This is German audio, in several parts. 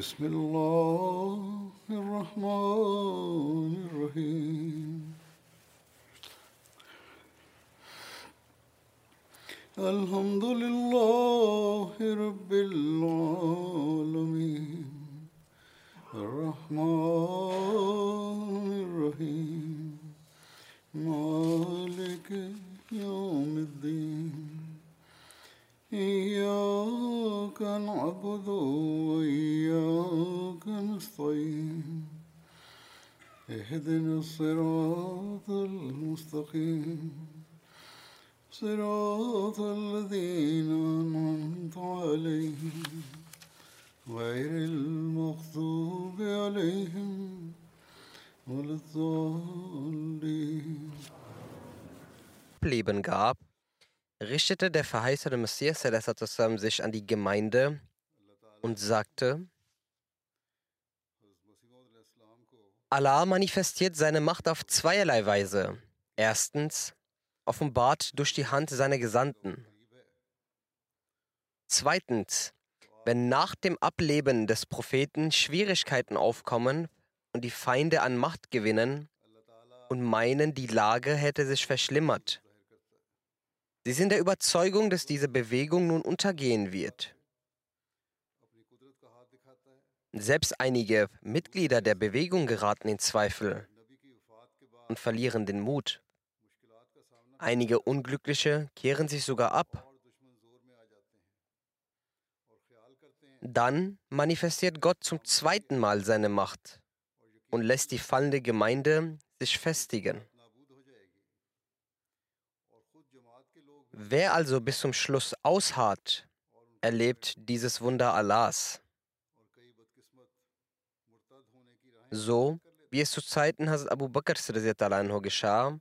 بسم الله الرحمن الرحيم. الحمد لله رب العالمين. صراط الذين أنعمت عليهم غير المغضوب عليهم ولا الضالين Leben gab, richtete der verheißene Messias sallam, sich an die Gemeinde und sagte, Allah manifestiert seine Macht auf zweierlei Weise. Erstens, offenbart durch die Hand seiner Gesandten. Zweitens, wenn nach dem Ableben des Propheten Schwierigkeiten aufkommen und die Feinde an Macht gewinnen und meinen, die Lage hätte sich verschlimmert. Sie sind der Überzeugung, dass diese Bewegung nun untergehen wird. Selbst einige Mitglieder der Bewegung geraten in Zweifel und verlieren den Mut. Einige Unglückliche kehren sich sogar ab. Dann manifestiert Gott zum zweiten Mal seine Macht und lässt die fallende Gemeinde sich festigen. Wer also bis zum Schluss ausharrt, erlebt dieses Wunder Allahs. So wie es zu Zeiten Hazrat Abu Bakr geschah,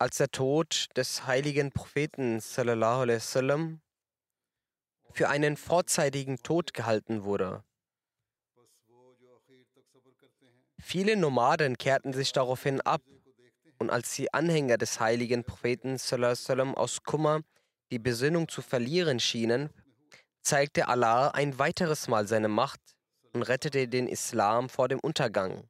als der Tod des heiligen Propheten sallam, für einen vorzeitigen Tod gehalten wurde. Viele Nomaden kehrten sich daraufhin ab und als die Anhänger des heiligen Propheten sallam, aus Kummer die Besinnung zu verlieren schienen, zeigte Allah ein weiteres Mal seine Macht und rettete den Islam vor dem Untergang.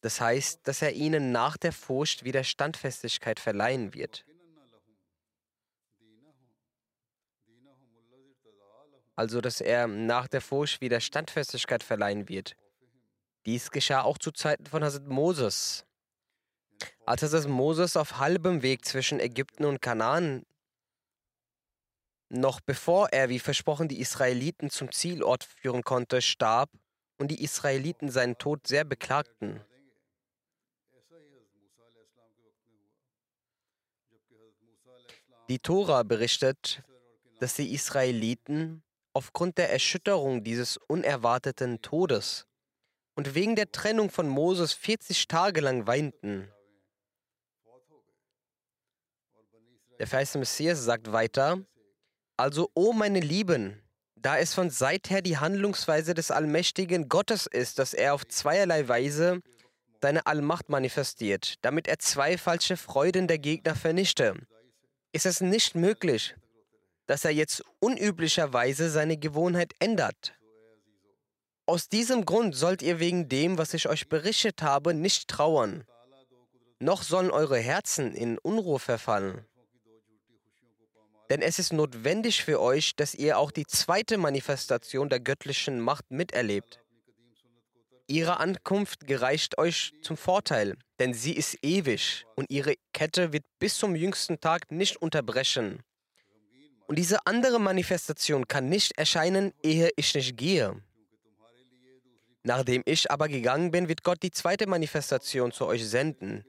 Das heißt, dass er ihnen nach der Furcht wieder Standfestigkeit verleihen wird. Also, dass er nach der Furcht wieder Standfestigkeit verleihen wird. Dies geschah auch zu Zeiten von Hazrat Moses. Als Hazrat Moses auf halbem Weg zwischen Ägypten und Kanaan, noch bevor er, wie versprochen, die Israeliten zum Zielort führen konnte, starb und die Israeliten seinen Tod sehr beklagten. Die Tora berichtet, dass die Israeliten aufgrund der Erschütterung dieses unerwarteten Todes und wegen der Trennung von Moses 40 Tage lang weinten. Der verheißene Messias sagt weiter, also, o meine Lieben, da es von seither die Handlungsweise des allmächtigen Gottes ist, dass er auf zweierlei Weise seine Allmacht manifestiert, damit er zwei falsche Freuden der Gegner vernichte ist es nicht möglich, dass er jetzt unüblicherweise seine Gewohnheit ändert. Aus diesem Grund sollt ihr wegen dem, was ich euch berichtet habe, nicht trauern, noch sollen eure Herzen in Unruhe verfallen. Denn es ist notwendig für euch, dass ihr auch die zweite Manifestation der göttlichen Macht miterlebt. Ihre Ankunft gereicht euch zum Vorteil, denn sie ist ewig und ihre Kette wird bis zum jüngsten Tag nicht unterbrechen. Und diese andere Manifestation kann nicht erscheinen, ehe ich nicht gehe. Nachdem ich aber gegangen bin, wird Gott die zweite Manifestation zu euch senden,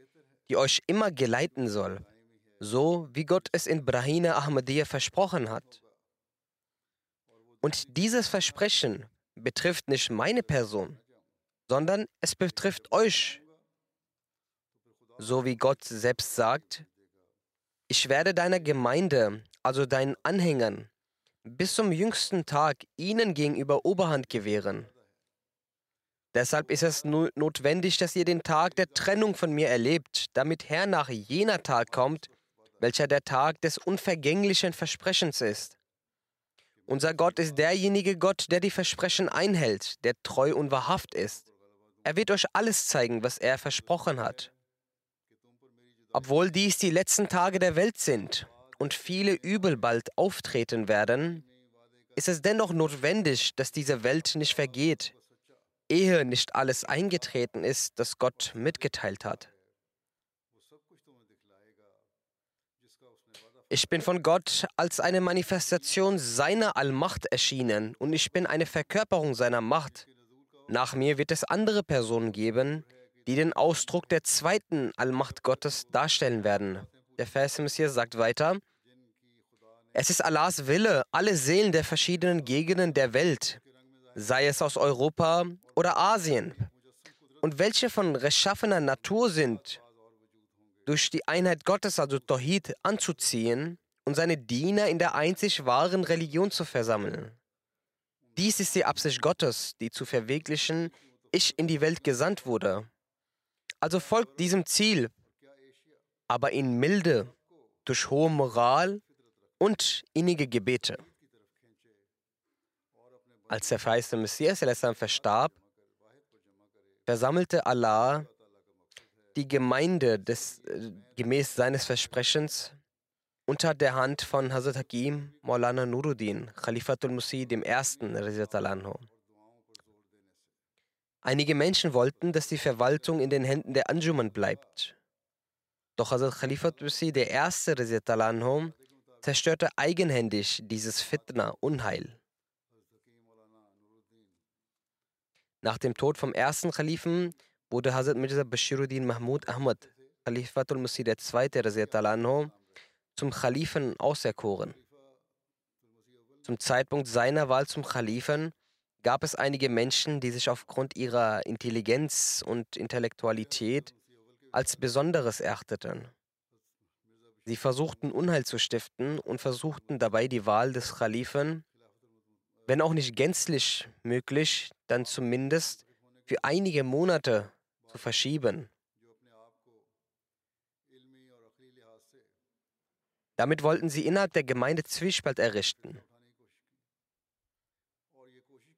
die euch immer geleiten soll, so wie Gott es in Brahina Ahmadiyya versprochen hat. Und dieses Versprechen betrifft nicht meine Person, sondern es betrifft euch. So wie Gott selbst sagt, ich werde deiner Gemeinde, also deinen Anhängern, bis zum jüngsten Tag ihnen gegenüber Oberhand gewähren. Deshalb ist es notwendig, dass ihr den Tag der Trennung von mir erlebt, damit hernach jener Tag kommt, welcher der Tag des unvergänglichen Versprechens ist. Unser Gott ist derjenige Gott, der die Versprechen einhält, der treu und wahrhaft ist. Er wird euch alles zeigen, was er versprochen hat. Obwohl dies die letzten Tage der Welt sind und viele Übel bald auftreten werden, ist es dennoch notwendig, dass diese Welt nicht vergeht, ehe nicht alles eingetreten ist, das Gott mitgeteilt hat. Ich bin von Gott als eine Manifestation seiner Allmacht erschienen und ich bin eine Verkörperung seiner Macht. Nach mir wird es andere Personen geben, die den Ausdruck der zweiten Allmacht Gottes darstellen werden. Der Vers im Messias sagt weiter, es ist Allahs Wille, alle Seelen der verschiedenen Gegenden der Welt, sei es aus Europa oder Asien, und welche von rechtschaffener Natur sind, durch die Einheit Gottes, also Tawhid, anzuziehen und seine Diener in der einzig wahren Religion zu versammeln. Dies ist die Absicht Gottes, die zu verwirklichen ich in die Welt gesandt wurde. Also folgt diesem Ziel, aber in Milde, durch hohe Moral und innige Gebete. Als der verheißte Messias verstarb, versammelte Allah die Gemeinde des, äh, gemäß seines Versprechens unter der Hand von Hazrat Hakim Maulana Nuruddin, Khalifatul Musi I. Einige Menschen wollten, dass die Verwaltung in den Händen der Anjuman bleibt. Doch Hazrat Khalifatul Musi I. zerstörte eigenhändig dieses Fitna, Unheil. Nach dem Tod vom ersten Khalifen wurde Hazrat Mirza Bashiruddin Mahmud Ahmad, Khalifatul Masih II. Zum Khalifen auserkoren. Zum Zeitpunkt seiner Wahl zum Khalifen gab es einige Menschen, die sich aufgrund ihrer Intelligenz und Intellektualität als Besonderes erachteten. Sie versuchten Unheil zu stiften und versuchten dabei die Wahl des Khalifen wenn auch nicht gänzlich möglich, dann zumindest für einige Monate zu verschieben. Damit wollten sie innerhalb der Gemeinde Zwiespalt errichten.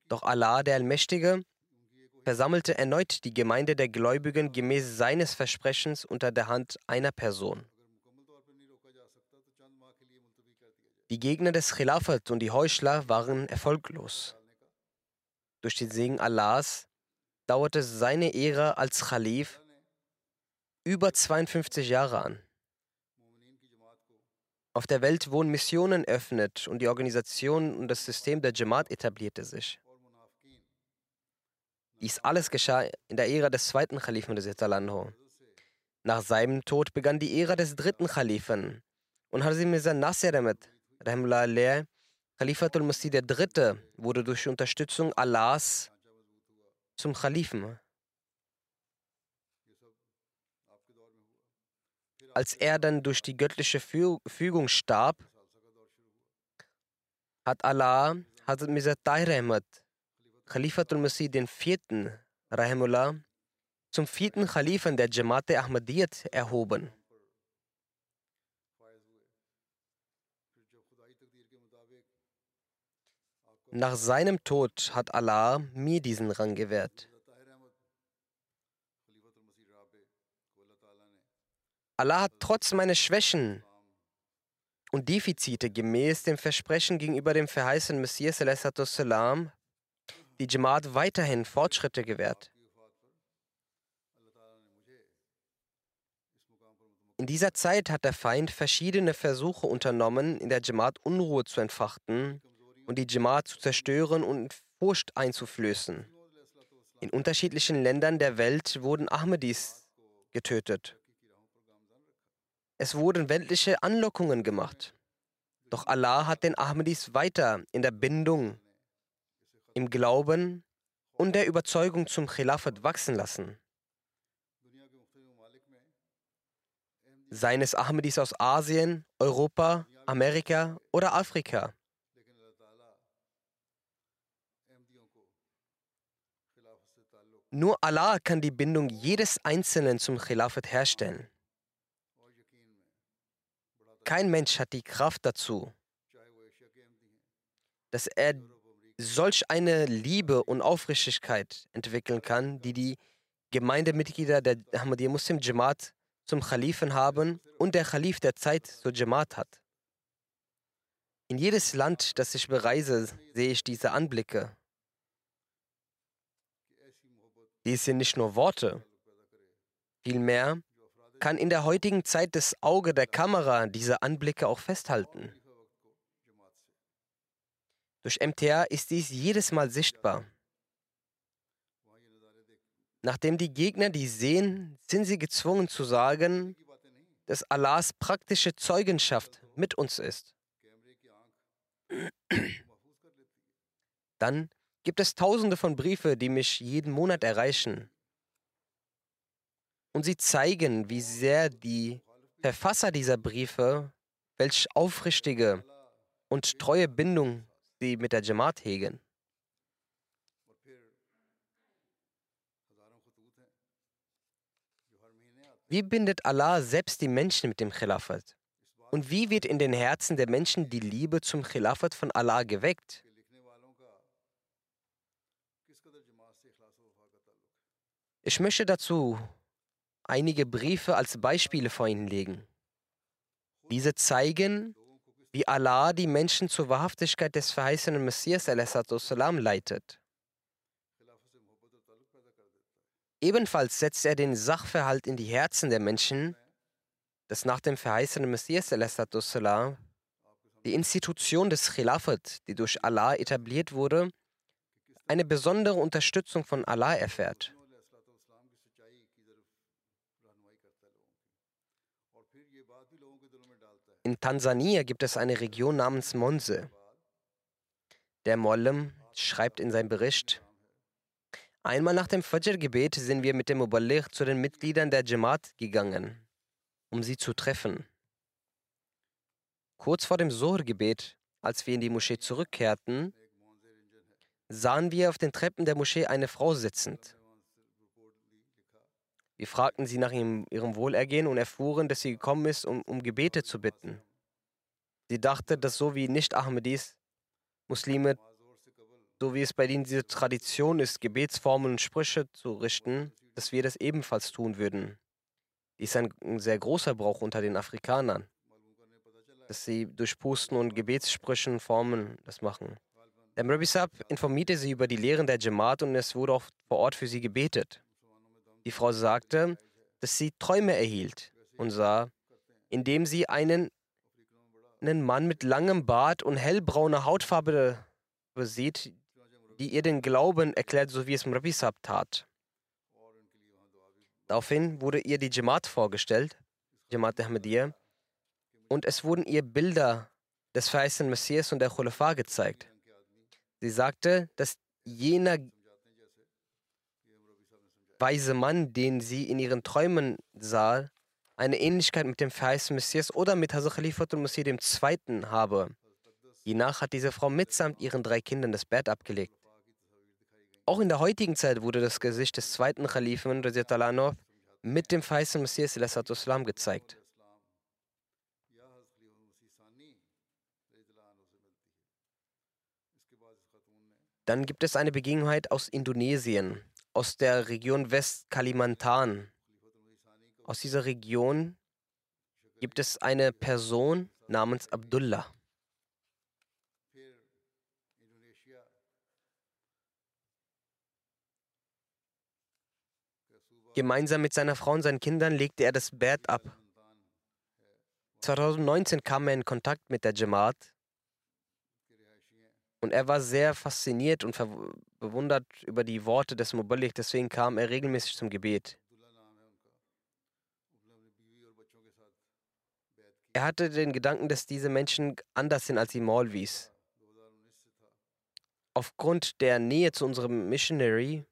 Doch Allah, der Allmächtige, versammelte erneut die Gemeinde der Gläubigen gemäß seines Versprechens unter der Hand einer Person. Die Gegner des Khilafat und die Heuchler waren erfolglos. Durch den Segen Allahs dauerte seine Ära als Khalif über 52 Jahre an. Auf der Welt wurden Missionen eröffnet und die Organisation und das System der Jamaat etablierte sich. Dies alles geschah in der Ära des zweiten Khalifen des Anhu. Nach seinem Tod begann die Ära des dritten Khalifen und Hazim Mirza Nasir Ahmed Rahimullah Khalifatul Masih III. wurde durch Unterstützung Allahs zum Khalifen. Als er dann durch die göttliche Fügung starb, hat Allah Hazrat Mirza Tahir Ahmad Khalifatul Masih IV. Rahimullah zum vierten Khalifen der Jamaat Ahmadiyyat erhoben. Nach seinem Tod hat Allah mir diesen Rang gewährt. Allah hat trotz meiner Schwächen und Defizite gemäß dem Versprechen gegenüber dem verheißenen Messias salam die Jamaat weiterhin Fortschritte gewährt. In dieser Zeit hat der Feind verschiedene Versuche unternommen, in der Jamaat Unruhe zu entfachten und die Jamaat zu zerstören und Furcht einzuflößen. In unterschiedlichen Ländern der Welt wurden Ahmadis getötet. Es wurden weltliche Anlockungen gemacht. Doch Allah hat den Ahmadis weiter in der Bindung, im Glauben und der Überzeugung zum Khilafat wachsen lassen. Seien es Ahmadis aus Asien, Europa, Amerika oder Afrika. Nur Allah kann die Bindung jedes Einzelnen zum Khilafat herstellen. Kein Mensch hat die Kraft dazu, dass er solch eine Liebe und Aufrichtigkeit entwickeln kann, die die Gemeindemitglieder der Ahmadiyya Muslim Jamaat zum Khalifen haben und der Khalif der Zeit zur Jamaat hat. In jedes Land, das ich bereise, sehe ich diese Anblicke. Dies sind nicht nur Worte. Vielmehr kann in der heutigen Zeit das Auge der Kamera diese Anblicke auch festhalten. Durch MTA ist dies jedes Mal sichtbar. Nachdem die Gegner dies sehen, sind sie gezwungen zu sagen, dass Allahs praktische Zeugenschaft mit uns ist. Dann gibt es tausende von Briefe, die mich jeden Monat erreichen. Und sie zeigen, wie sehr die Verfasser dieser Briefe, welch aufrichtige und treue Bindung sie mit der Jamaat hegen. Wie bindet Allah selbst die Menschen mit dem Khilafat? Und wie wird in den Herzen der Menschen die Liebe zum Khilafat von Allah geweckt? Ich möchte dazu einige Briefe als Beispiele vor Ihnen legen. Diese zeigen, wie Allah die Menschen zur Wahrhaftigkeit des verheißenen Messias leitet. Ebenfalls setzt er den Sachverhalt in die Herzen der Menschen, dass nach dem verheißenen Messias die Institution des Khilafat, die durch Allah etabliert wurde, eine besondere Unterstützung von Allah erfährt. In Tansania gibt es eine Region namens Monse. Der Mollem schreibt in seinem Bericht, Einmal nach dem Fajr-Gebet sind wir mit dem Muballigh zu den Mitgliedern der Jamaat gegangen, um sie zu treffen. Kurz vor dem Sohr-Gebet, als wir in die Moschee zurückkehrten, sahen wir auf den Treppen der Moschee eine Frau sitzend. Wir fragten sie nach ihrem, ihrem Wohlergehen und erfuhren, dass sie gekommen ist, um, um Gebete zu bitten. Sie dachte, dass so wie Nicht-Ahmadis Muslime, so wie es bei ihnen diese Tradition ist, Gebetsformen und Sprüche zu richten, dass wir das ebenfalls tun würden. Dies ist ein, ein sehr großer Brauch unter den Afrikanern, dass sie durch Pusten und Gebetssprüchen Formen das machen. Der Rabbi Saab informierte sie über die Lehren der Jamaat und es wurde auch vor Ort für sie gebetet. Die Frau sagte, dass sie Träume erhielt und sah, indem sie einen, einen Mann mit langem Bart und hellbrauner Hautfarbe sieht, die ihr den Glauben erklärt, so wie es Rabbi tat. Daraufhin wurde ihr die Jamaat vorgestellt, Jamaat Ahmadiyya, und es wurden ihr Bilder des verheißenen Messias und der Khulafa gezeigt. Sie sagte, dass jener weise Mann, den sie in ihren Träumen sah, eine Ähnlichkeit mit dem verheißenen Messias oder mit Hazrat Khalifatul Masih II. habe. Hiernach hat diese Frau mitsamt ihren drei Kindern das Bett abgelegt. Auch in der heutigen Zeit wurde das Gesicht des zweiten Khalifen mit dem verheißenen Messias Islam gezeigt. Dann gibt es eine Begebenheit aus Indonesien aus der Region West-Kalimantan. Aus dieser Region gibt es eine Person, namens Abdullah. Gemeinsam mit seiner Frau und seinen Kindern legte er das Bett ab. 2019 kam er in Kontakt mit der Jamaat und er war sehr fasziniert und bewundert über die Worte des Muballigh, deswegen kam er regelmäßig zum Gebet. Er hatte den Gedanken, dass diese Menschen anders sind als die Maulvis. Aufgrund der Nähe zu unserem Missionary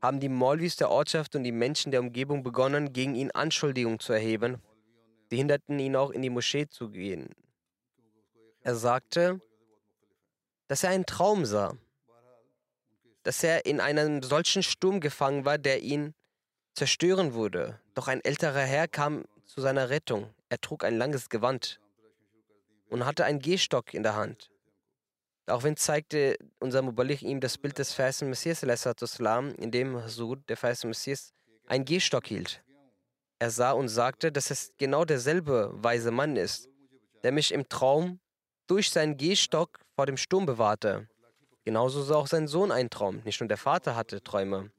haben die Maulvis der Ortschaft und die Menschen der Umgebung begonnen, gegen ihn Anschuldigungen zu erheben. Sie hinderten ihn auch in die Moschee zu gehen. Er sagte, dass er einen Traum sah, dass er in einem solchen Sturm gefangen war, der ihn zerstören würde. Doch ein älterer Herr kam zu seiner Rettung. Er trug ein langes Gewand und hatte einen Gehstock in der Hand. Daraufhin zeigte unser Mubalich ihm das Bild des versen Messias, in dem Hasud, der verse Messias, einen Gehstock hielt. Er sah und sagte, dass es genau derselbe weise Mann ist, der mich im Traum durch seinen Gehstock vor dem Sturm bewahrte. Genauso sah auch sein Sohn einen Traum. Nicht nur der Vater hatte Träume,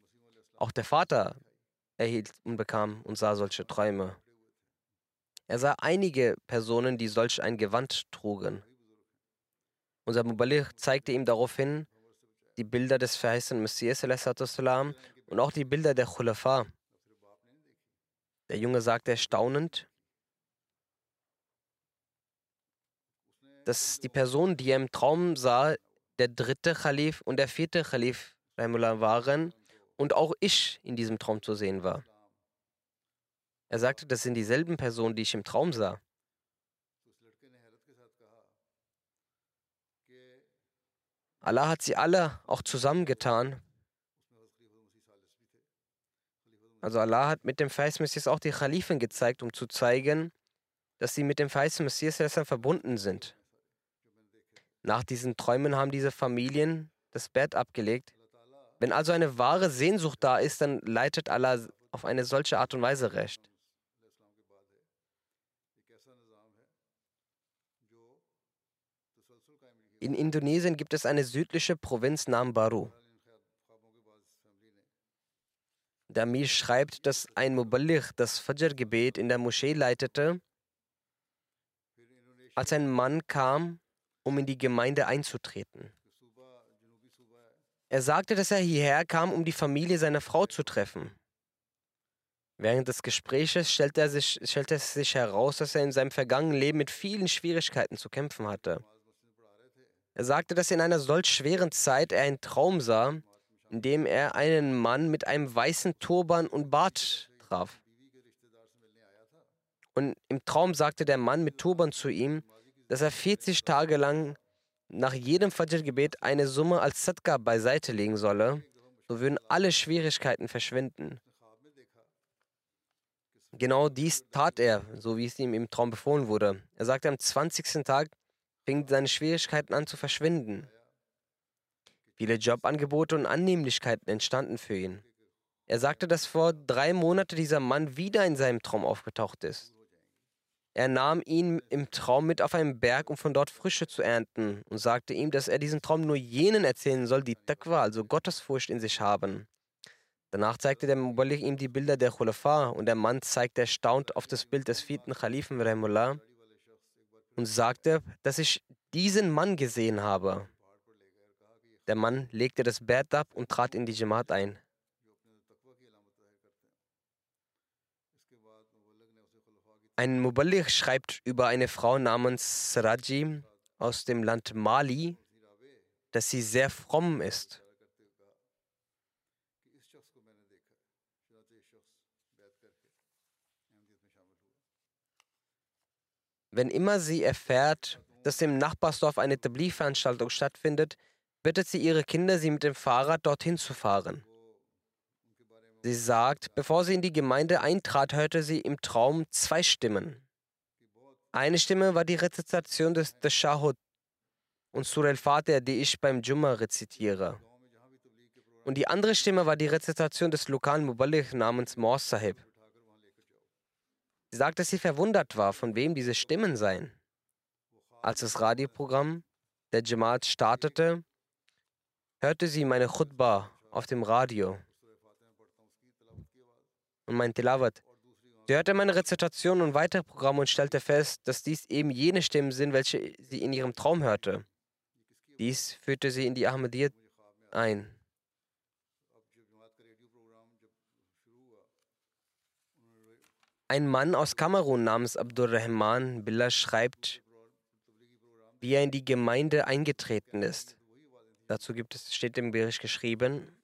auch der Vater erhielt und bekam und sah solche Träume. Er sah einige Personen, die solch ein Gewand trugen. Unser Mubaligh zeigte ihm daraufhin die Bilder des verheißenen Messias und auch die Bilder der Khulafa. Der Junge sagte erstaunend, dass die Personen, die er im Traum sah, der dritte Khalif und der vierte Khalif waren und auch ich in diesem Traum zu sehen war. Er sagte, das sind dieselben Personen, die ich im Traum sah. Allah hat sie alle auch zusammengetan. Also Allah hat mit dem Feist Messias auch die Khalifen gezeigt, um zu zeigen, dass sie mit dem Feist Messias verbunden sind. Nach diesen Träumen haben diese Familien das Bett abgelegt. Wenn also eine wahre Sehnsucht da ist, dann leitet Allah auf eine solche Art und Weise recht. In Indonesien gibt es eine südliche Provinz namens Baru. Der Amir schreibt, dass ein Muballigh das Fajr-Gebet in der Moschee leitete, als ein Mann kam, um in die Gemeinde einzutreten. Er sagte, dass er hierher kam, um die Familie seiner Frau zu treffen. Während des Gespräches stellte, sich, stellte es sich heraus, dass er in seinem vergangenen Leben mit vielen Schwierigkeiten zu kämpfen hatte. Er sagte, dass in einer solch schweren Zeit er einen Traum sah, in dem er einen Mann mit einem weißen Turban und Bart traf. Und im Traum sagte der Mann mit Turban zu ihm, dass er 40 Tage lang nach jedem Fajr-Gebet eine Summe als Sadqa beiseite legen solle, so würden alle Schwierigkeiten verschwinden. Genau dies tat er, so wie es ihm im Traum befohlen wurde. Er sagte, am 20. Tag fingen seine Schwierigkeiten an zu verschwinden. Viele Jobangebote und Annehmlichkeiten entstanden für ihn. Er sagte, dass vor drei Monaten dieser Mann wieder in seinem Traum aufgetaucht ist. Er nahm ihn im Traum mit auf einen Berg, um von dort Frische zu ernten, und sagte ihm, dass er diesen Traum nur jenen erzählen soll, die Taqwa, also Gottesfurcht in sich haben. Danach zeigte der Muballigh ihm die Bilder der Khulafa und der Mann zeigte erstaunt auf das Bild des vierten Khalifen Rahimullah und sagte, dass ich diesen Mann gesehen habe. Der Mann legte das Bett ab und trat in die Jamaat ein. Ein Muballigh schreibt über eine Frau namens Saraji aus dem Land Mali, dass sie sehr fromm ist. Wenn immer sie erfährt, dass im Nachbarsdorf eine Tabli-Veranstaltung stattfindet, bittet sie ihre Kinder, sie mit dem Fahrrad dorthin zu fahren. Sie sagt, bevor sie in die Gemeinde eintrat, hörte sie im Traum zwei Stimmen. Eine Stimme war die Rezitation des Tashahud und Surah al-Fatih, die ich beim Jumma rezitiere. Und die andere Stimme war die Rezitation des lokalen Muballigh namens Mors Sahib. Sie sagt, dass sie verwundert war, von wem diese Stimmen seien. Als das Radioprogramm der Jamaat startete, hörte sie meine Khutbah auf dem Radio und mein Tilawat. Sie hörte meine Rezitation und weitere Programme und stellte fest, dass dies eben jene Stimmen sind, welche sie in ihrem Traum hörte. Dies führte sie in die Ahmadiyyat ein. Ein Mann aus Kamerun namens Abdurrahman Billah schreibt, wie er in die Gemeinde eingetreten ist. Dazu gibt es, steht im Bericht geschrieben,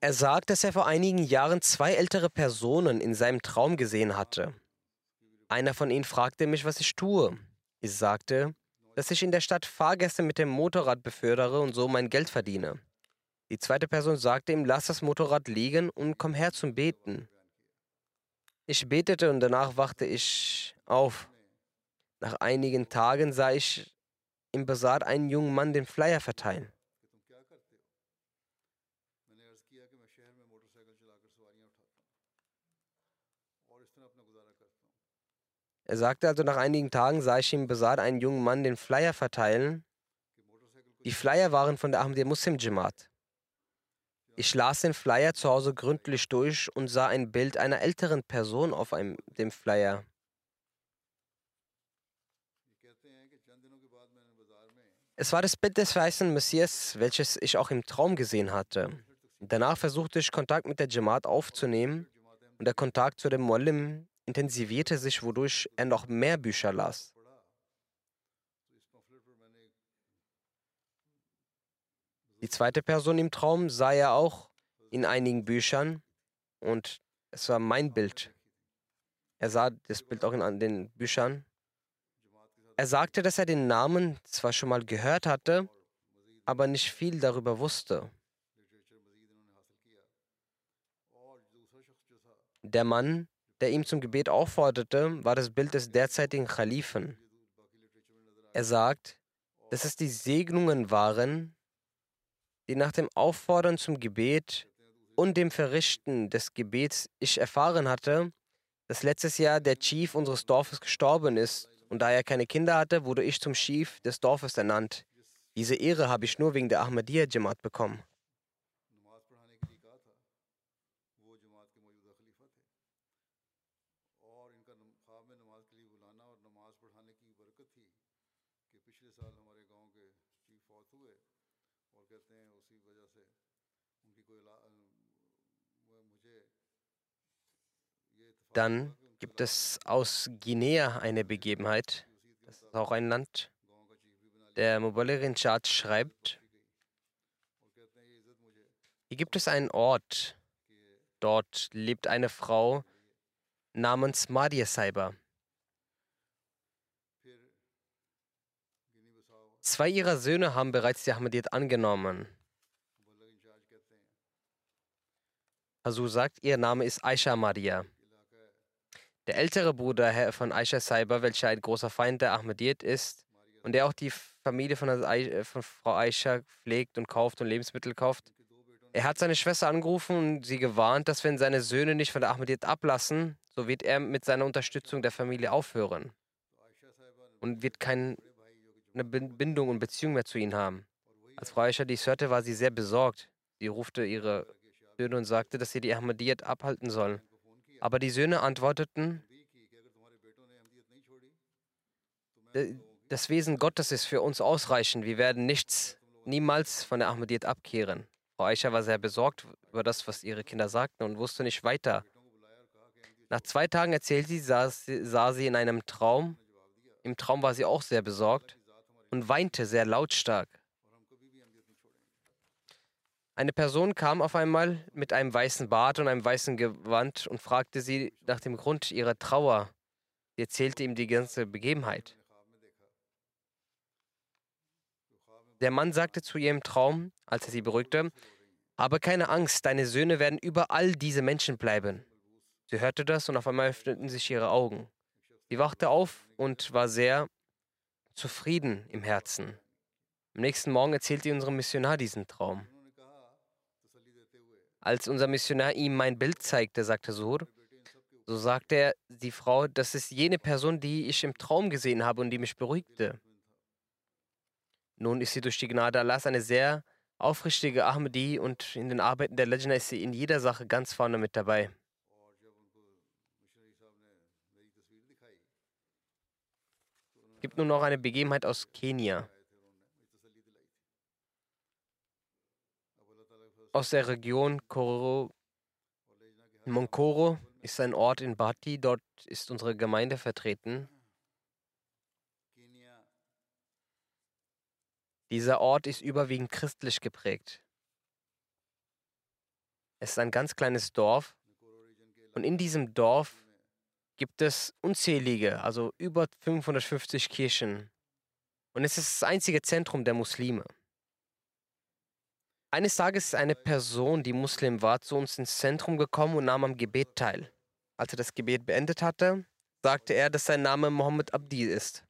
Er sagt, dass er vor einigen Jahren zwei ältere Personen in seinem Traum gesehen hatte. Einer von ihnen fragte mich, was ich tue. Ich sagte, dass ich in der Stadt Fahrgäste mit dem Motorrad befördere und so mein Geld verdiene. Die zweite Person sagte ihm, lass das Motorrad liegen und komm her zum Beten. Ich betete und danach wachte ich auf. Nach einigen Tagen sah ich im Basar einen jungen Mann den Flyer verteilen. Er sagte also, nach einigen Tagen sah ich im Basar einen jungen Mann den Flyer verteilen. Die Flyer waren von der Ahmadiyya Muslim Jamaat. Ich las den Flyer zu Hause gründlich durch und sah ein Bild einer älteren Person auf einem, dem Flyer. Es war das Bild des weißen Messias, welches ich auch im Traum gesehen hatte. Danach versuchte ich Kontakt mit der Jamaat aufzunehmen und der Kontakt zu dem Muallim intensivierte sich, wodurch er noch mehr Bücher las. Die zweite Person im Traum sah er auch in einigen Büchern und es war mein Bild. Er sah das Bild auch in den Büchern. Er sagte, dass er den Namen zwar schon mal gehört hatte, aber nicht viel darüber wusste. Der Mann, der ihm zum Gebet aufforderte, war das Bild des derzeitigen Khalifen. Er sagt, dass es die Segnungen waren, die nach dem Auffordern zum Gebet und dem Verrichten des Gebets ich erfahren hatte, dass letztes Jahr der Chief unseres Dorfes gestorben ist und da er keine Kinder hatte, wurde ich zum Chief des Dorfes ernannt. Diese Ehre habe ich nur wegen der Ahmadiyya Jamaat bekommen. Dann gibt es aus Guinea eine Begebenheit. Das ist auch ein Land. Der Mubalirin Chad schreibt, hier gibt es einen Ort. Dort lebt eine Frau namens Madia Saiba. Zwei ihrer Söhne haben bereits die Ahmadiyyat angenommen. Hasu sagt, ihr Name ist Aisha Maria. Der ältere Bruder von Aisha Saiba, welcher ein großer Feind der Ahmadiyyat ist und der auch die Familie von, äh, von Frau Aisha pflegt und kauft und Lebensmittel kauft, er hat seine Schwester angerufen und sie gewarnt, dass wenn seine Söhne nicht von der Ahmadiyyat ablassen, so wird er mit seiner Unterstützung der Familie aufhören und wird keine Bindung und Beziehung mehr zu ihnen haben. Als Frau Aisha dies hörte, war sie sehr besorgt. Sie rufte ihre Söhne und sagte, dass sie die Ahmadiyyat abhalten sollen. Aber die Söhne antworteten, das Wesen Gottes ist für uns ausreichend. Wir werden nichts, niemals von der Ahmadiyyat abkehren. Frau Aisha war sehr besorgt über das, was ihre Kinder sagten und wusste nicht weiter. Nach zwei Tagen erzählt sie, sah sie in einem Traum. Im Traum war sie auch sehr besorgt und weinte sehr lautstark. Eine Person kam auf einmal mit einem weißen Bart und einem weißen Gewand und fragte sie nach dem Grund ihrer Trauer. Sie erzählte ihm die ganze Begebenheit. Der Mann sagte zu ihrem Traum, als er sie beruhigte, habe keine Angst, deine Söhne werden überall diese Menschen bleiben. Sie hörte das und auf einmal öffneten sich ihre Augen. Sie wachte auf und war sehr zufrieden im Herzen. Am nächsten Morgen erzählte unserem Missionar diesen Traum. Als unser Missionar ihm mein Bild zeigte, sagte Suhr, so sagte er, die Frau, das ist jene Person, die ich im Traum gesehen habe und die mich beruhigte. Nun ist sie durch die Gnade Allahs eine sehr aufrichtige Ahmadi und in den Arbeiten der Legend ist sie in jeder Sache ganz vorne mit dabei. Es gibt nun noch eine Begebenheit aus Kenia. Aus der Region Koro, Monkoro ist ein Ort in Bhatti, dort ist unsere Gemeinde vertreten. Dieser Ort ist überwiegend christlich geprägt. Es ist ein ganz kleines Dorf und in diesem Dorf gibt es unzählige, also über 550 Kirchen. Und es ist das einzige Zentrum der Muslime. Eines Tages ist eine Person, die Muslim war, zu uns ins Zentrum gekommen und nahm am Gebet teil. Als er das Gebet beendet hatte, sagte er, dass sein Name Mohammed Abdi ist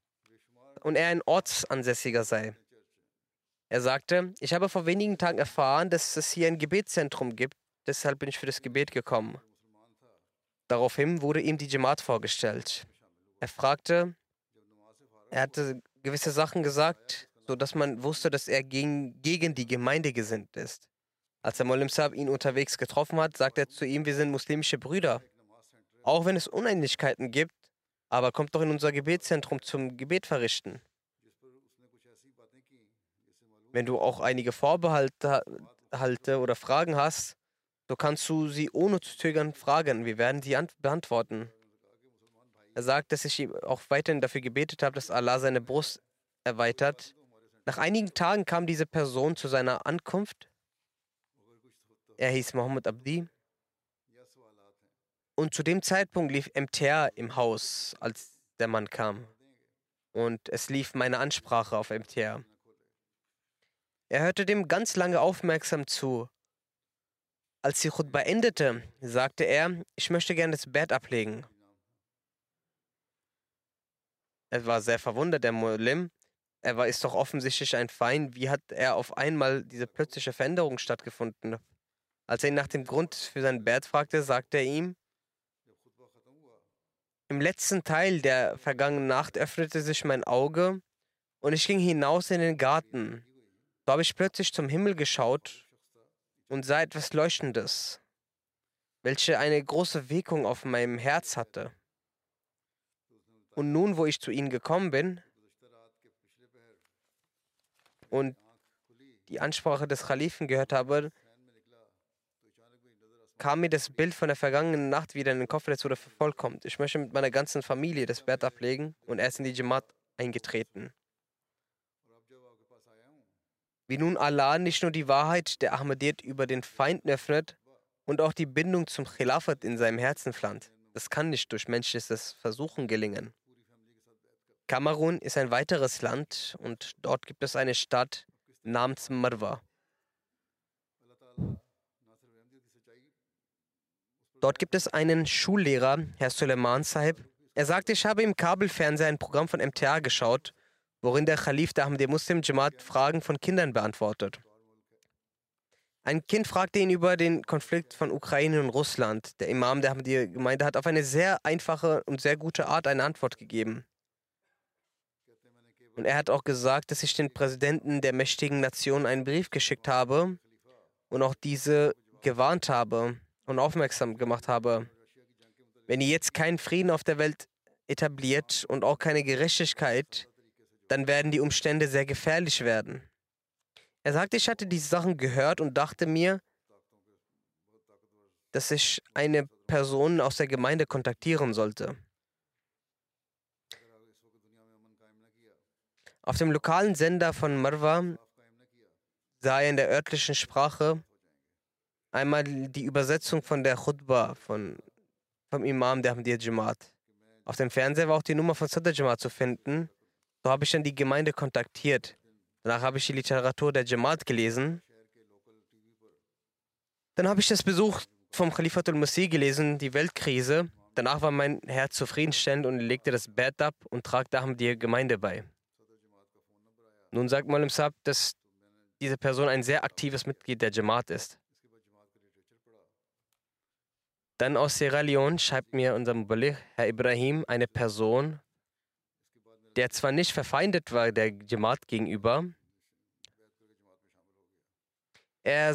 und er ein Ortsansässiger sei. Er sagte, ich habe vor wenigen Tagen erfahren, dass es hier ein Gebetszentrum gibt, deshalb bin ich für das Gebet gekommen. Daraufhin wurde ihm die Jamaat vorgestellt. Er fragte, er hatte gewisse Sachen gesagt, sodass man wusste, dass er gegen, gegen die Gemeinde gesinnt ist. Als der Molim Saab ihn unterwegs getroffen hat, sagte er zu ihm, wir sind muslimische Brüder. Auch wenn es Uneinigkeiten gibt, aber kommt doch in unser Gebetszentrum zum Gebet verrichten. Wenn du auch einige Vorbehalte oder Fragen hast, so kannst du sie ohne zu zögern fragen. Wir werden sie beantworten. Er sagt, dass ich auch weiterhin dafür gebetet habe, dass Allah seine Brust erweitert. Nach einigen Tagen kam diese Person zu seiner Ankunft. Er hieß Mohammed Abdi. Und zu dem Zeitpunkt lief MTR im Haus, als der Mann kam. Und es lief meine Ansprache auf MTR. Er hörte dem ganz lange aufmerksam zu. Als die Khutbah endete, sagte er, ich möchte gerne das Bett ablegen. Er war sehr verwundert, der Mulim. Er war, ist doch offensichtlich ein Feind. Wie hat er auf einmal diese plötzliche Veränderung stattgefunden? Als er ihn nach dem Grund für sein Bett fragte, sagte er ihm, im letzten Teil der vergangenen Nacht öffnete sich mein Auge und ich ging hinaus in den Garten. So habe ich plötzlich zum Himmel geschaut und sah etwas Leuchtendes, welche eine große Wirkung auf meinem Herz hatte. Und nun, wo ich zu ihnen gekommen bin und die Ansprache des Kalifen gehört habe, kam mir das Bild von der vergangenen Nacht wieder in den Kopf, das wurde vervollkommt. Ich möchte mit meiner ganzen Familie das Bett ablegen und er ist in die Jamaat eingetreten. Wie nun Allah nicht nur die Wahrheit der Ahmadiyyat über den Feind öffnet und auch die Bindung zum Khilafat in seinem Herzen pflanzt. Das kann nicht durch menschliches Versuchen gelingen. Kamerun ist ein weiteres Land und dort gibt es eine Stadt namens Marwa. Dort gibt es einen Schullehrer, Herr Suleiman Sahib. Er sagte, ich habe im Kabelfernseher ein Programm von MTA geschaut worin der Khalif der Ahmadi Muslim Jamaat Fragen von Kindern beantwortet. Ein Kind fragte ihn über den Konflikt von Ukraine und Russland. Der Imam der Ahmadi Gemeinde hat auf eine sehr einfache und sehr gute Art eine Antwort gegeben. Und er hat auch gesagt, dass ich den Präsidenten der mächtigen Nation einen Brief geschickt habe und auch diese gewarnt habe und aufmerksam gemacht habe. Wenn ihr jetzt keinen Frieden auf der Welt etabliert und auch keine Gerechtigkeit, dann werden die Umstände sehr gefährlich werden. Er sagte, ich hatte diese Sachen gehört und dachte mir, dass ich eine Person aus der Gemeinde kontaktieren sollte. Auf dem lokalen Sender von Marwa sah er in der örtlichen Sprache einmal die Übersetzung von der Khutbah von, vom Imam der Ahmadiyya Jamaat. Auf dem Fernseher war auch die Nummer von Sadr Jamaat zu finden. So habe ich dann die Gemeinde kontaktiert. Danach habe ich die Literatur der Jamaat gelesen. Dann habe ich das Besuch vom Khalifatul Masih gelesen, die Weltkrise. Danach war mein Herz zufriedenstellend und legte das Bett ab und Ahmed die Gemeinde bei. Nun sagt Malim Saab, dass diese Person ein sehr aktives Mitglied der Jamaat ist. Dann aus Sierra Leone schreibt mir unser Mubalig, Herr Ibrahim, eine Person, der zwar nicht verfeindet war der Jamaat gegenüber, er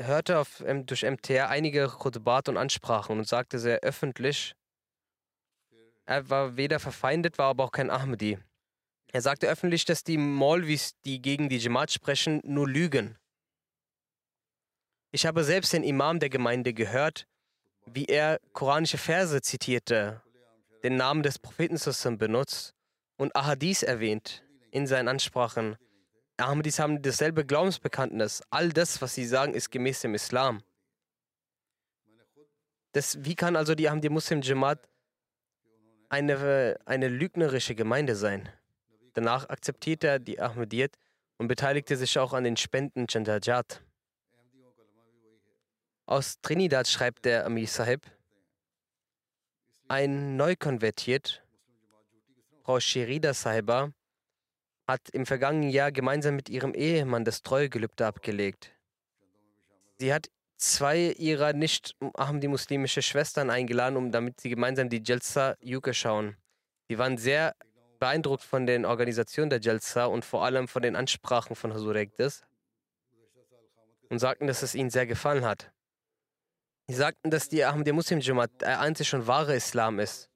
hörte auf, durch MTR einige Khutbat und Ansprachen und sagte sehr öffentlich, er war weder verfeindet, war aber auch kein Ahmadi. Er sagte öffentlich, dass die Maulvis, die gegen die Jamaat sprechen, nur lügen. Ich habe selbst den Imam der Gemeinde gehört, wie er koranische Verse zitierte, den Namen des Propheten benutzt und Ahadis erwähnt in seinen Ansprachen. Ahmadis haben dasselbe Glaubensbekanntnis. All das, was sie sagen, ist gemäß dem Islam. Das, wie kann also die Ahmadi Muslim Jamaat eine, eine lügnerische Gemeinde sein? Danach akzeptierte er die Ahmadiyyat und beteiligte sich auch an den Spenden Chandajat. Aus Trinidad schreibt der Amir Sahib, ein Neukonvertiert, Frau Sherida Sahiba, hat im vergangenen Jahr gemeinsam mit ihrem Ehemann das Treuegelübde abgelegt. Sie hat zwei ihrer nicht Ahmadi muslimische Schwestern eingeladen, um damit sie gemeinsam die Jalsa Yuke schauen. Sie waren sehr beeindruckt von den Organisationen der Jalsa und vor allem von den Ansprachen von Hazur Ekdes und sagten, dass es ihnen sehr gefallen hat. Sie sagten, dass die Ahmadi Muslim Jamaat der einzige und wahre Islam ist.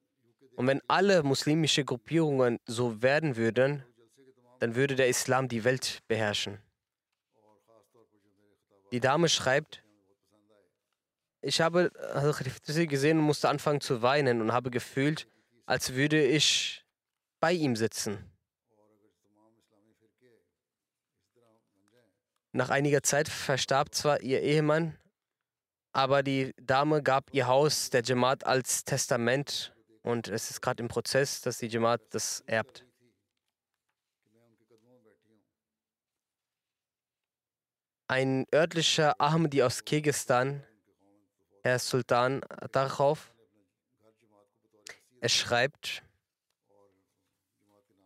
Und wenn alle muslimische Gruppierungen so werden würden, dann würde der Islam die Welt beherrschen. Die Dame schreibt, ich habe gesehen und musste anfangen zu weinen und habe gefühlt, als würde ich bei ihm sitzen. Nach einiger Zeit verstarb zwar ihr Ehemann, aber die Dame gab ihr Haus der Jamaat als Testament und es ist gerade im Prozess, dass die Jamaat das erbt. Ein örtlicher Ahmadi aus Kirgistan, Herr Sultan Atarchow, er schreibt,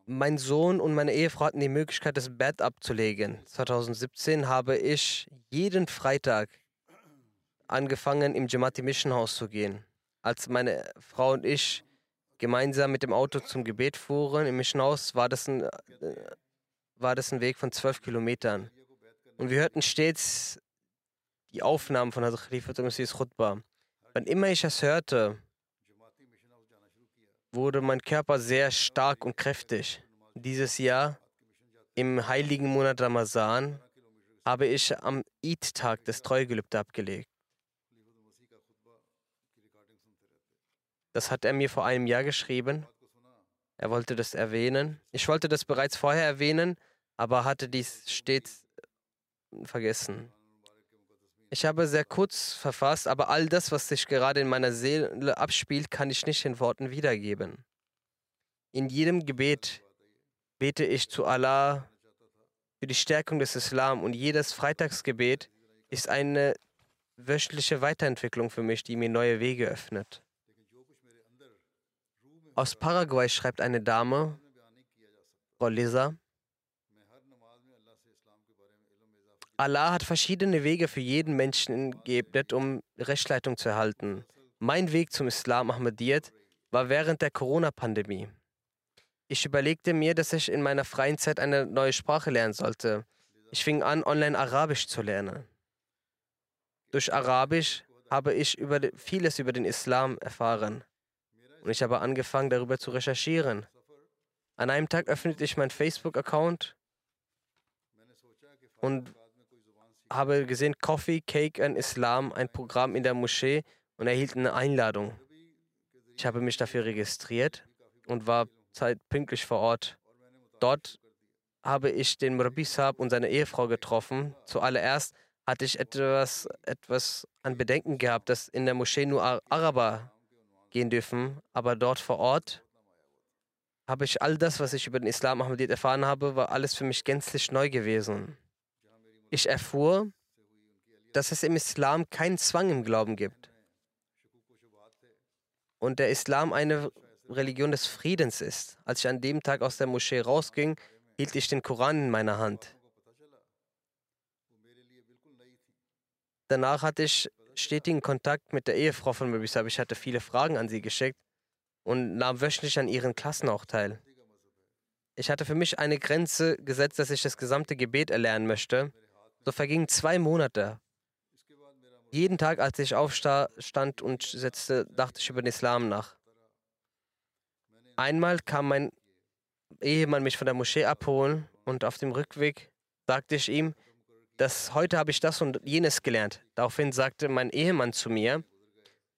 mein Sohn und meine Ehefrau hatten die Möglichkeit, das Bett abzulegen. 2017 habe ich jeden Freitag angefangen, im Jamati Mission House zu gehen. Als meine Frau und ich gemeinsam mit dem Auto zum Gebet fuhren im Mission House, war das ein, äh, war das ein Weg von zwölf Kilometern. Und wir hörten stets die Aufnahmen von Hazrat Khalifa Khutbah. Wann immer ich es hörte, wurde mein Körper sehr stark und kräftig. Dieses Jahr, im heiligen Monat Ramazan, habe ich am Eid-Tag das Treugelübde abgelegt. Das hat er mir vor einem Jahr geschrieben. Er wollte das erwähnen. Ich wollte das bereits vorher erwähnen, aber hatte dies stets vergessen. Ich habe sehr kurz verfasst, aber all das, was sich gerade in meiner Seele abspielt, kann ich nicht in Worten wiedergeben. In jedem Gebet bete ich zu Allah für die Stärkung des Islam und jedes Freitagsgebet ist eine wöchentliche Weiterentwicklung für mich, die mir neue Wege öffnet. Aus Paraguay schreibt eine Dame, Frau Lisa, Allah hat verschiedene Wege für jeden Menschen geebnet, um Rechtsleitung zu erhalten. Mein Weg zum Islam Ahmadiyyat war während der Corona-Pandemie. Ich überlegte mir, dass ich in meiner freien Zeit eine neue Sprache lernen sollte. Ich fing an, online Arabisch zu lernen. Durch Arabisch habe ich über vieles über den Islam erfahren. Und ich habe angefangen, darüber zu recherchieren. An einem Tag öffnete ich meinen Facebook-Account und habe gesehen, Coffee, Cake and Islam, ein Programm in der Moschee und erhielt eine Einladung. Ich habe mich dafür registriert und war zeitpünktlich vor Ort. Dort habe ich den Murabi Saab und seine Ehefrau getroffen. Zuallererst hatte ich etwas, etwas an Bedenken gehabt, dass in der Moschee nur Araber gehen dürfen, aber dort vor Ort habe ich all das, was ich über den Islam Ahmadiyyat erfahren habe, war alles für mich gänzlich neu gewesen. Ich erfuhr, dass es im Islam keinen Zwang im Glauben gibt. Und der Islam eine Religion des Friedens ist. Als ich an dem Tag aus der Moschee rausging, hielt ich den Koran in meiner Hand. Danach hatte ich stetigen Kontakt mit der Ehefrau von Mabi Sahib. Ich hatte viele Fragen an sie geschickt und nahm wöchentlich an ihren Klassen auch teil. Ich hatte für mich eine Grenze gesetzt, dass ich das gesamte Gebet erlernen möchte. So vergingen zwei Monate. Jeden Tag, als ich aufstand und setzte, dachte ich über den Islam nach. Einmal kam mein Ehemann mich von der Moschee abholen und auf dem Rückweg sagte ich ihm, dass heute habe ich das und jenes gelernt. Daraufhin sagte mein Ehemann zu mir,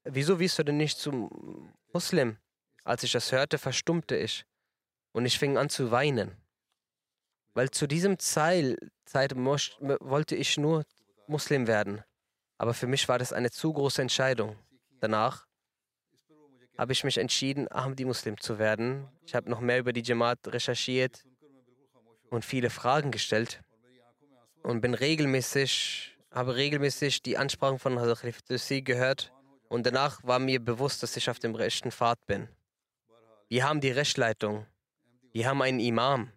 wieso wirst du denn nicht zum Muslim? Als ich das hörte, verstummte ich und ich fing an zu weinen. Weil zu diesem Zeit, Zeit wollte ich nur Muslim werden. Aber für mich war das eine zu große Entscheidung. Danach habe ich mich entschieden, Ahmadi Muslim zu werden. Ich habe noch mehr über die Jamaat recherchiert und viele Fragen gestellt und bin regelmäßig, habe regelmäßig die Ansprachen von Hazrat Khalifa gehört und danach war mir bewusst, dass ich auf dem rechten Pfad bin. Wir haben die Rechtsleitung. Wir haben einen Imam,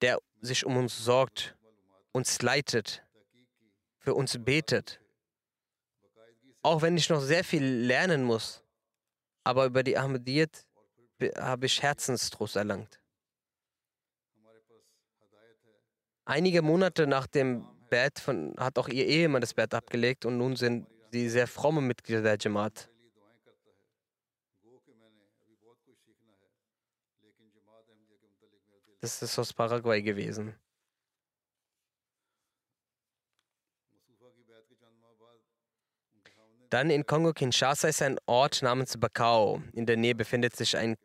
der sich um uns sorgt, uns leitet, für uns betet. Auch wenn ich noch sehr viel lernen muss, aber über die Ahmadiyyat habe ich Herzenstrost erlangt. Einige Monate nach dem Bett hat auch ihr Ehemann das Bett abgelegt und nun sind sie sehr fromme Mitglieder der Jamaat. Das ist aus Paraguay gewesen. Dann in Kongo-Kinshasa ist ein Ort namens Bakau. In der Nähe befindet sich ein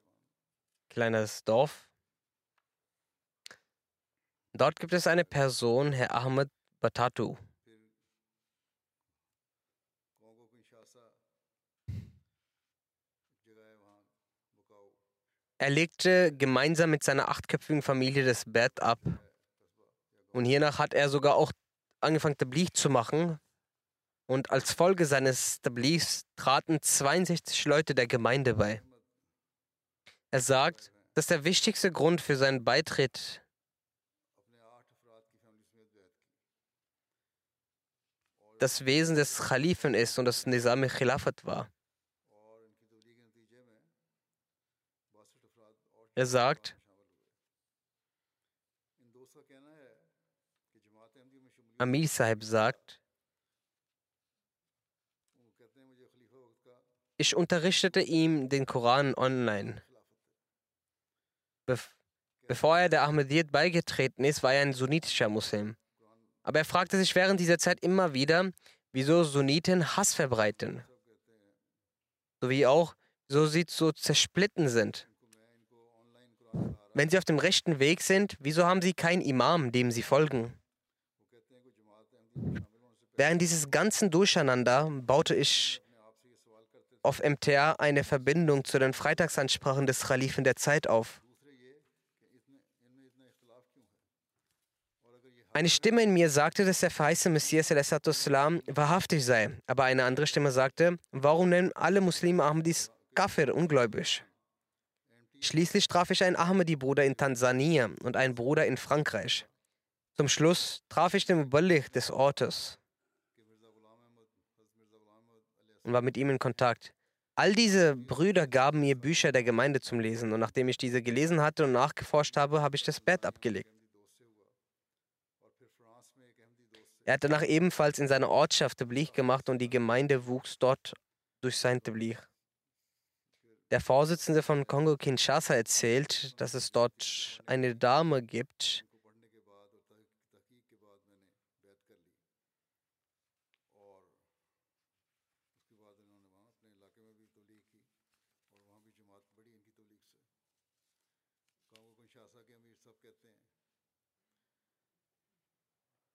kleines Dorf. Dort gibt es eine Person, Herr Ahmed Batatu. Er legte gemeinsam mit seiner achtköpfigen Familie das Bett ab. Und hiernach hat er sogar auch angefangen, Tablich zu machen. Und als Folge seines Tablichs traten 62 Leute der Gemeinde bei. Er sagt, dass der wichtigste Grund für seinen Beitritt das Wesen des Khalifen ist und das Nizam Khilafat war. Er sagt, Amir Sahib sagt, ich unterrichtete ihm den Koran online. Bevor er der Ahmadiyyat beigetreten ist, war er ein sunnitischer Muslim. Aber er fragte sich während dieser Zeit immer wieder, wieso Sunniten Hass verbreiten. Sowie auch, wieso sie so zersplitten sind. Wenn sie auf dem rechten Weg sind, wieso haben sie keinen Imam, dem sie folgen? Während dieses ganzen Durcheinander baute ich auf MTR eine Verbindung zu den Freitagsansprachen des Khalifen der Zeit auf. Eine Stimme in mir sagte, dass der verheißene Messias Islam wahrhaftig sei, aber eine andere Stimme sagte, warum nennen alle Muslime Ahmadis Kafir, ungläubig? Schließlich traf ich einen Ahmadi-Bruder in Tansania und einen Bruder in Frankreich. Zum Schluss traf ich den Muballigh des Ortes und war mit ihm in Kontakt. All diese Brüder gaben mir Bücher der Gemeinde zum Lesen und nachdem ich diese gelesen hatte und nachgeforscht habe, habe ich das Bett abgelegt. Er hat danach ebenfalls in seiner Ortschaft Tablich gemacht und die Gemeinde wuchs dort durch sein Tablich. Der Vorsitzende von Kongo Kinshasa erzählt, dass es dort eine Dame gibt,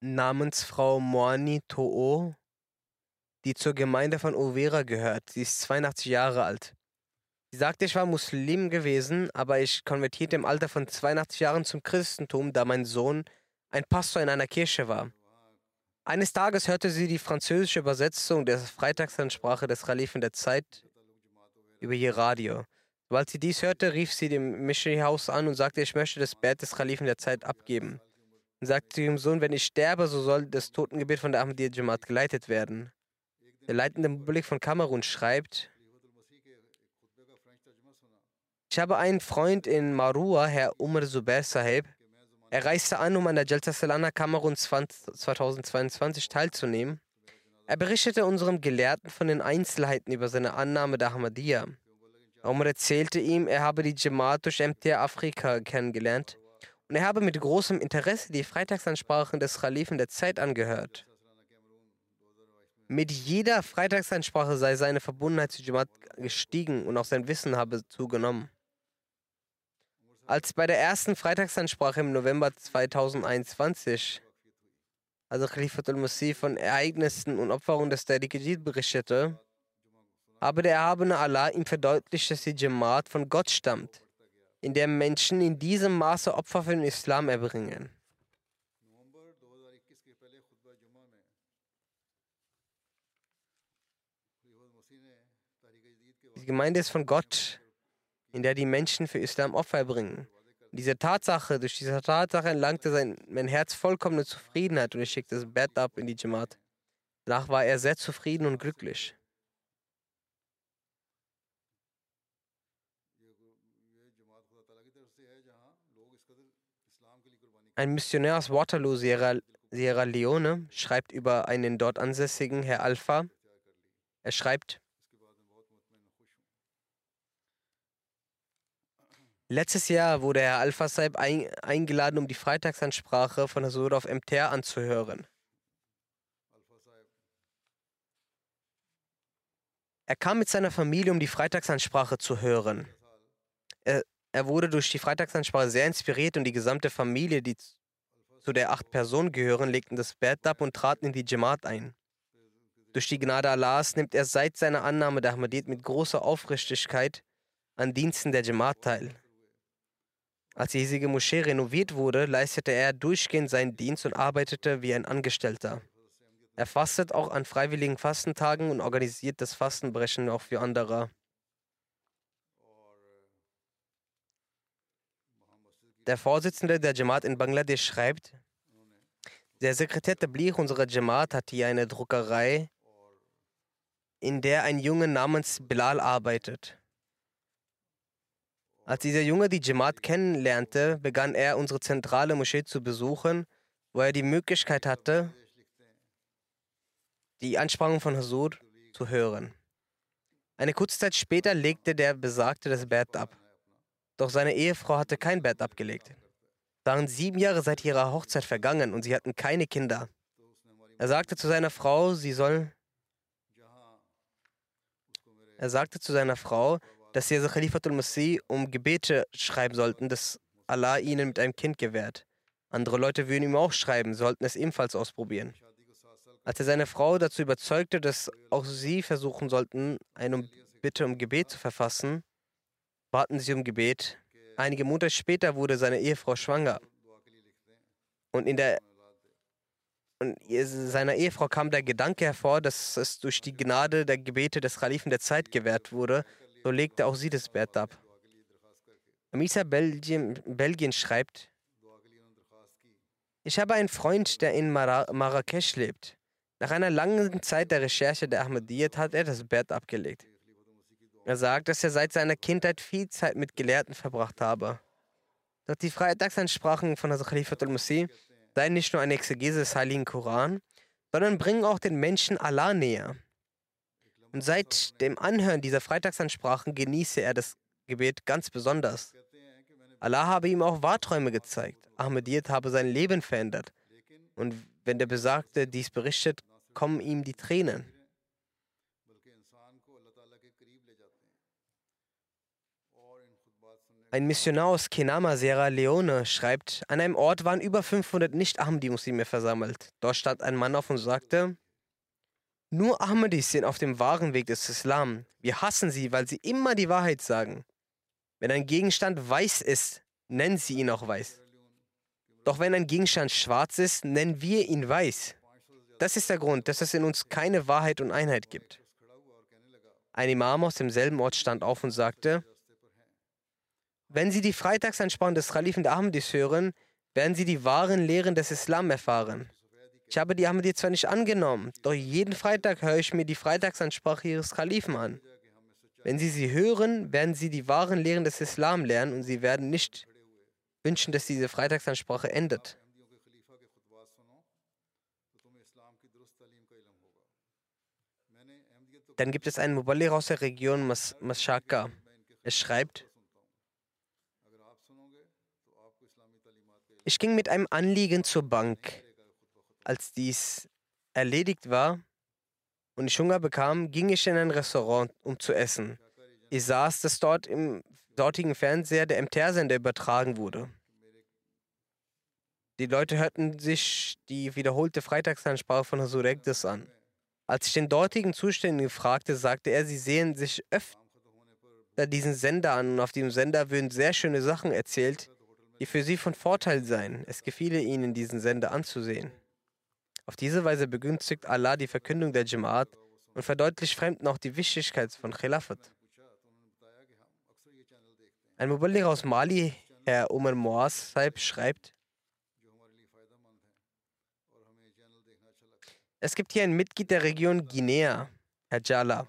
namens Frau Moani To'o, die zur Gemeinde von Uvera gehört. Sie ist 82 Jahre alt. Sie sagte, ich war Muslim gewesen, aber ich konvertierte im Alter von 82 Jahren zum Christentum, da mein Sohn ein Pastor in einer Kirche war. Eines Tages hörte sie die französische Übersetzung der Freitagsansprache des Khalifen der Zeit über ihr Radio. Sobald sie dies hörte, rief sie dem Missionary-Haus an und sagte, ich möchte das Bett des Khalifen der Zeit abgeben und sagte zu ihrem Sohn, wenn ich sterbe, so soll das Totengebet von der Ahmadiyya Jamaat geleitet werden. der leitende Republik von Kamerun, schreibt, ich habe einen Freund in Marua, Herr Umar Zubair Sahib. Er reiste an, um an der Jalsa Salana Kamerun 2022 teilzunehmen. Er berichtete unserem Gelehrten von den Einzelheiten über seine Annahme der Ahmadiyya. Umar erzählte ihm, er habe die Jamaat durch MTA Afrika kennengelernt und er habe mit großem Interesse die Freitagsansprachen des Khalifen der Zeit angehört. Mit jeder Freitagsansprache sei seine Verbundenheit zu Jamaat gestiegen und auch sein Wissen habe zugenommen. Als bei der ersten Freitagsansprache im November 2021, also Khalifatul Masih von Ereignissen und Opferungen des Tariq berichtete, habe der erhabene Allah ihm verdeutlicht, dass die Jamaat von Gott stammt, in der Menschen in diesem Maße Opfer für den Islam erbringen. Die Gemeinde ist von Gott in der die Menschen für Islam Opfer bringen. Diese Tatsache, durch diese Tatsache erlangte sein, mein Herz vollkommene Zufriedenheit und ich schickte das Bett ab in die Jamaat. Danach war er sehr zufrieden und glücklich. Ein Missionär aus Waterloo, Sierra, Sierra Leone, schreibt über einen dort ansässigen Herr Alpha. Er schreibt, Letztes Jahr wurde Herr Al-Fasaib ein, eingeladen, um die Freitagsansprache von Hasur auf MTR anzuhören. Er kam mit seiner Familie, um die Freitagsansprache zu hören. Er, er wurde durch die Freitagsansprache sehr inspiriert und die gesamte Familie, die zu der acht Personen gehören, legten das Bett ab und traten in die Jamaat ein. Durch die Gnade Allahs nimmt er seit seiner Annahme der Ahmadid mit großer Aufrichtigkeit an Diensten der Jamaat teil. Als die hiesige Moschee renoviert wurde, leistete er durchgehend seinen Dienst und arbeitete wie ein Angestellter. Er fastet auch an freiwilligen Fastentagen und organisiert das Fastenbrechen auch für andere. Der Vorsitzende der Jamaat in Bangladesch schreibt, der Sekretär Tabligh unserer Jamaat hat hier eine Druckerei, in der ein Junge namens Bilal arbeitet. Als dieser Junge die Jamaat kennenlernte, begann er unsere zentrale Moschee zu besuchen, wo er die Möglichkeit hatte, die Ansprachen von Hasur zu hören. Eine kurze Zeit später legte der Besagte das Bett ab. Doch seine Ehefrau hatte kein Bett abgelegt. Waren sieben Jahre seit ihrer Hochzeit vergangen und sie hatten keine Kinder. Er sagte zu seiner Frau, sie soll. Er sagte zu seiner Frau, dass sie also Khalifatul Masih um Gebete schreiben sollten, dass Allah ihnen mit einem Kind gewährt. Andere Leute würden ihm auch schreiben, sollten es ebenfalls ausprobieren. Als er seine Frau dazu überzeugte, dass auch sie versuchen sollten, eine Bitte um Gebet zu verfassen, baten sie um Gebet. Einige Monate später wurde seine Ehefrau schwanger. Und in der und seiner Ehefrau kam der Gedanke hervor, dass es durch die Gnade der Gebete des Khalifen der Zeit gewährt wurde, so legte auch sie das Bett ab. Amisa Belgien, Belgien schreibt, ich habe einen Freund, der in Mar Marrakesch lebt. Nach einer langen Zeit der Recherche der Ahmadiyyat hat er das Bett abgelegt. Er sagt, dass er seit seiner Kindheit viel Zeit mit Gelehrten verbracht habe. Doch die Freitagsansprachen von Hazrat Khalifatul Masih seien nicht nur eine Exegese des Heiligen Koran, sondern bringen auch den Menschen Allah näher. Und seit dem Anhören dieser Freitagsansprachen genieße er das Gebet ganz besonders. Allah habe ihm auch Wahrträume gezeigt. Ahmediyat habe sein Leben verändert. Und wenn der Besagte dies berichtet, kommen ihm die Tränen. Ein Missionar aus Kenama, Sierra Leone, schreibt, an einem Ort waren über 500 Nicht-Ahmadi-Muslime versammelt. Dort stand ein Mann auf und sagte, nur Ahmadis sind auf dem wahren Weg des Islam. Wir hassen sie, weil sie immer die Wahrheit sagen. Wenn ein Gegenstand weiß ist, nennen sie ihn auch weiß. Doch wenn ein Gegenstand schwarz ist, nennen wir ihn weiß. Das ist der Grund, dass es in uns keine Wahrheit und Einheit gibt. Ein Imam aus demselben Ort stand auf und sagte, wenn Sie die Freitagsansprachen des Khalifen der Ahmadis hören, werden Sie die wahren Lehren des Islam erfahren. Ich habe die Ahmadiyya zwar nicht angenommen, doch jeden Freitag höre ich mir die Freitagsansprache ihres Kalifen an. Wenn Sie sie hören, werden Sie die wahren Lehren des Islam lernen und Sie werden nicht wünschen, dass diese Freitagsansprache endet. Dann gibt es einen Muballigh aus der Region Mas Mashaka. Er schreibt, ich ging mit einem Anliegen zur Bank. Als dies erledigt war und ich Hunger bekam, ging ich in ein Restaurant, um zu essen. Ich saß, dass dort im dortigen Fernseher der MTR-Sender übertragen wurde. Die Leute hörten sich die wiederholte Freitagsansprache von Hasurek an. Als ich den dortigen Zuständigen fragte, sagte er, sie sehen sich öfter diesen Sender an und auf diesem Sender würden sehr schöne Sachen erzählt, die für sie von Vorteil seien. Es gefiele ihnen, diesen Sender anzusehen. Auf diese Weise begünstigt Allah die Verkündung der Jamaat und verdeutlicht Fremden auch die Wichtigkeit von Khilafat. Ein Muballigh aus Mali, Herr Umar Moaz schreibt, Es gibt hier ein Mitglied der Region Guinea, Herr Jala.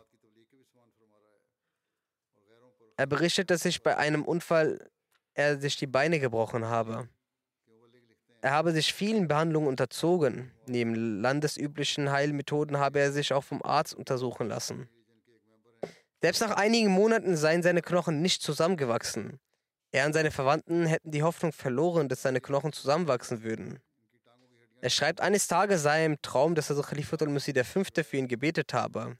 Er berichtet, dass sich bei einem Unfall er sich die Beine gebrochen habe. Er habe sich vielen Behandlungen unterzogen. Neben landesüblichen Heilmethoden habe er sich auch vom Arzt untersuchen lassen. Selbst nach einigen Monaten seien seine Knochen nicht zusammengewachsen. Er und seine Verwandten hätten die Hoffnung verloren, dass seine Knochen zusammenwachsen würden. Er schreibt, eines Tages sei er im Traum, dass also Khalifat al-Masih V. für ihn gebetet habe.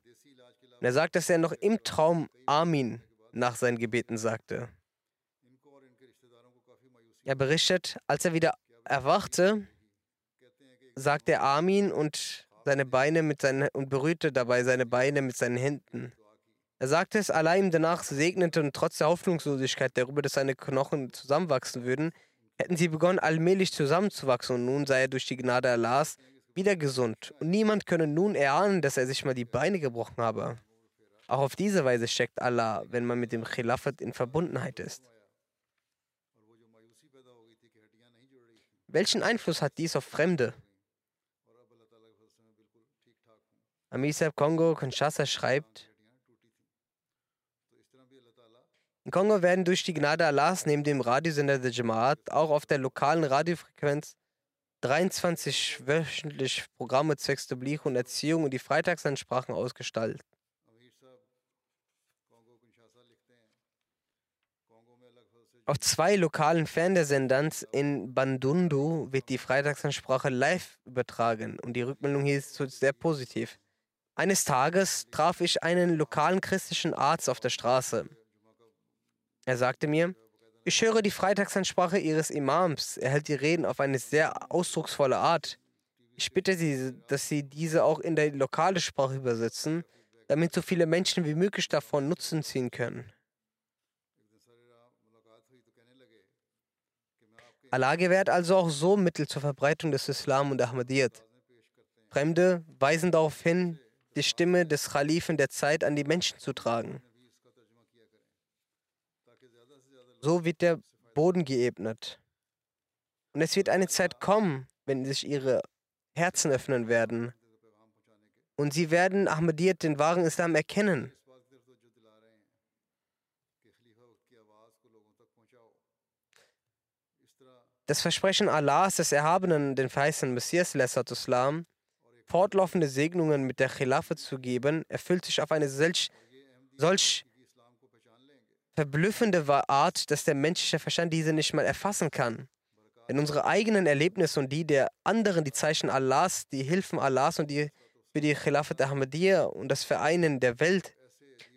Und er sagt, dass er noch im Traum Amin nach seinen Gebeten sagte. Er berichtet, als er wieder erwachte, sagte er Amin und seine Beine mit seinen und berührte dabei seine Beine mit seinen Händen. Er sagte es allein danach segnete und trotz der Hoffnungslosigkeit darüber, dass seine Knochen zusammenwachsen würden, hätten sie begonnen, allmählich zusammenzuwachsen und nun sei er durch die Gnade Allahs wieder gesund und niemand könne nun erahnen, dass er sich mal die Beine gebrochen habe. Auch auf diese Weise steckt Allah, wenn man mit dem Khilafat in Verbundenheit ist. Welchen Einfluss hat dies auf Fremde? Amisab Kongo Kinshasa schreibt, In Kongo werden durch die Gnade Allahs neben dem Radiosender der Jamaat auch auf der lokalen Radiofrequenz 23 wöchentlich Programme zwecks Tabligh und Erziehung und die Freitagsansprachen ausgestaltet. Auf zwei lokalen Fernsehsendern in Bandundu wird die Freitagsansprache live übertragen und die Rückmeldung hier ist sehr positiv. Eines Tages traf ich einen lokalen christlichen Arzt auf der Straße. Er sagte mir, ich höre die Freitagsansprache Ihres Imams. Er hält die Reden auf eine sehr ausdrucksvolle Art. Ich bitte Sie, dass Sie diese auch in der lokale Sprache übersetzen, damit so viele Menschen wie möglich davon Nutzen ziehen können. Allah gewährt also auch so Mittel zur Verbreitung des Islam und Ahmadiyyat. Fremde weisen darauf hin, die Stimme des Khalifen der Zeit an die Menschen zu tragen. So wird der Boden geebnet. Und es wird eine Zeit kommen, wenn sich ihre Herzen öffnen werden. Und sie werden Ahmadiyyat, den wahren Islam, erkennen. Das Versprechen Allahs, des Erhabenen, den verheißenen Messias, Islam, fortlaufende Segnungen mit der Khilafah zu geben, erfüllt sich auf eine solch, solch verblüffende Art, dass der menschliche Verstand diese nicht mal erfassen kann. Wenn unsere eigenen Erlebnisse und die der anderen, die Zeichen Allahs, die Hilfen Allahs und die für die Khilafat Ahmadiyya und das Vereinen der Welt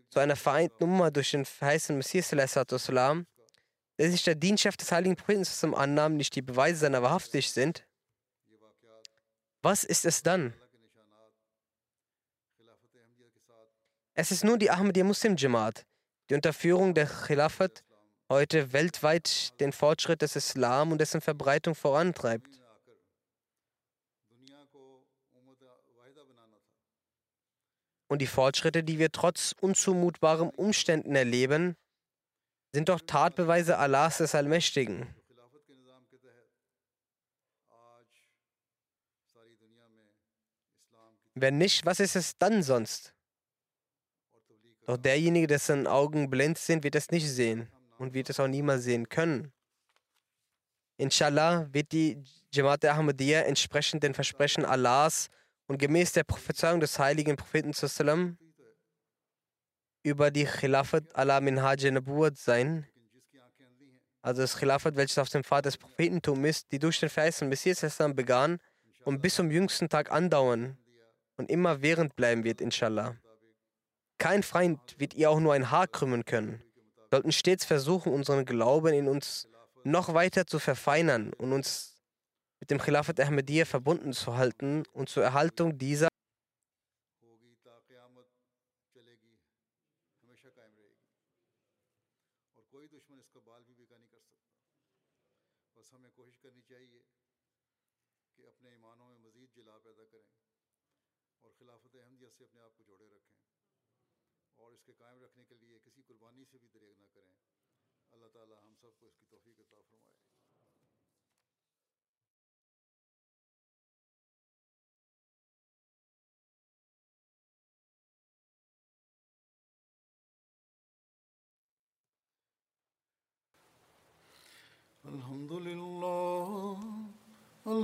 zu einer vereinten Nummer durch den verheißenen Messias, der sich der Dientschaft des heiligen Propheten annahm, nicht die Beweise seiner wahrhaftig sind, was ist es dann? Es ist nur die Ahmadiyya Muslim Jamaat, die Unterführung der Khilafat heute weltweit den Fortschritt des Islam und dessen Verbreitung vorantreibt. Und die Fortschritte, die wir trotz unzumutbaren Umständen erleben, sind doch Tatbeweise Allahs des Allmächtigen. Wenn nicht, was ist es dann sonst? Doch derjenige, dessen Augen blind sind, wird es nicht sehen und wird es auch niemals sehen können. Inshallah wird die Jamaat Ahmadiyya entsprechend den Versprechen Allahs und gemäß der Prophezeiung des heiligen Propheten sallam, über die Khilafat ala Minhaj Nabuwat sein, also das Khilafat, welches auf dem Pfad des Prophetentum ist, die durch den verheißenen Messias begann und bis zum jüngsten Tag andauern und immer während bleiben wird, inshallah. Kein Feind wird ihr auch nur ein Haar krümmen können. Wir sollten stets versuchen, unseren Glauben in uns noch weiter zu verfeinern und uns mit dem Khilafat Ahmadiyya verbunden zu halten und zur Erhaltung dieser سے اپنے آپ کو جوڑے رکھیں اور اس کے قائم رکھنے کے لیے کسی قربانی سے بھی دریغ نہ کریں۔ اللہ تعالیٰ ہم سب کو اس کی توفیق عطا فرمائے۔ الحمد للہ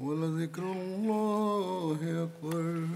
ولذكر الله أكبر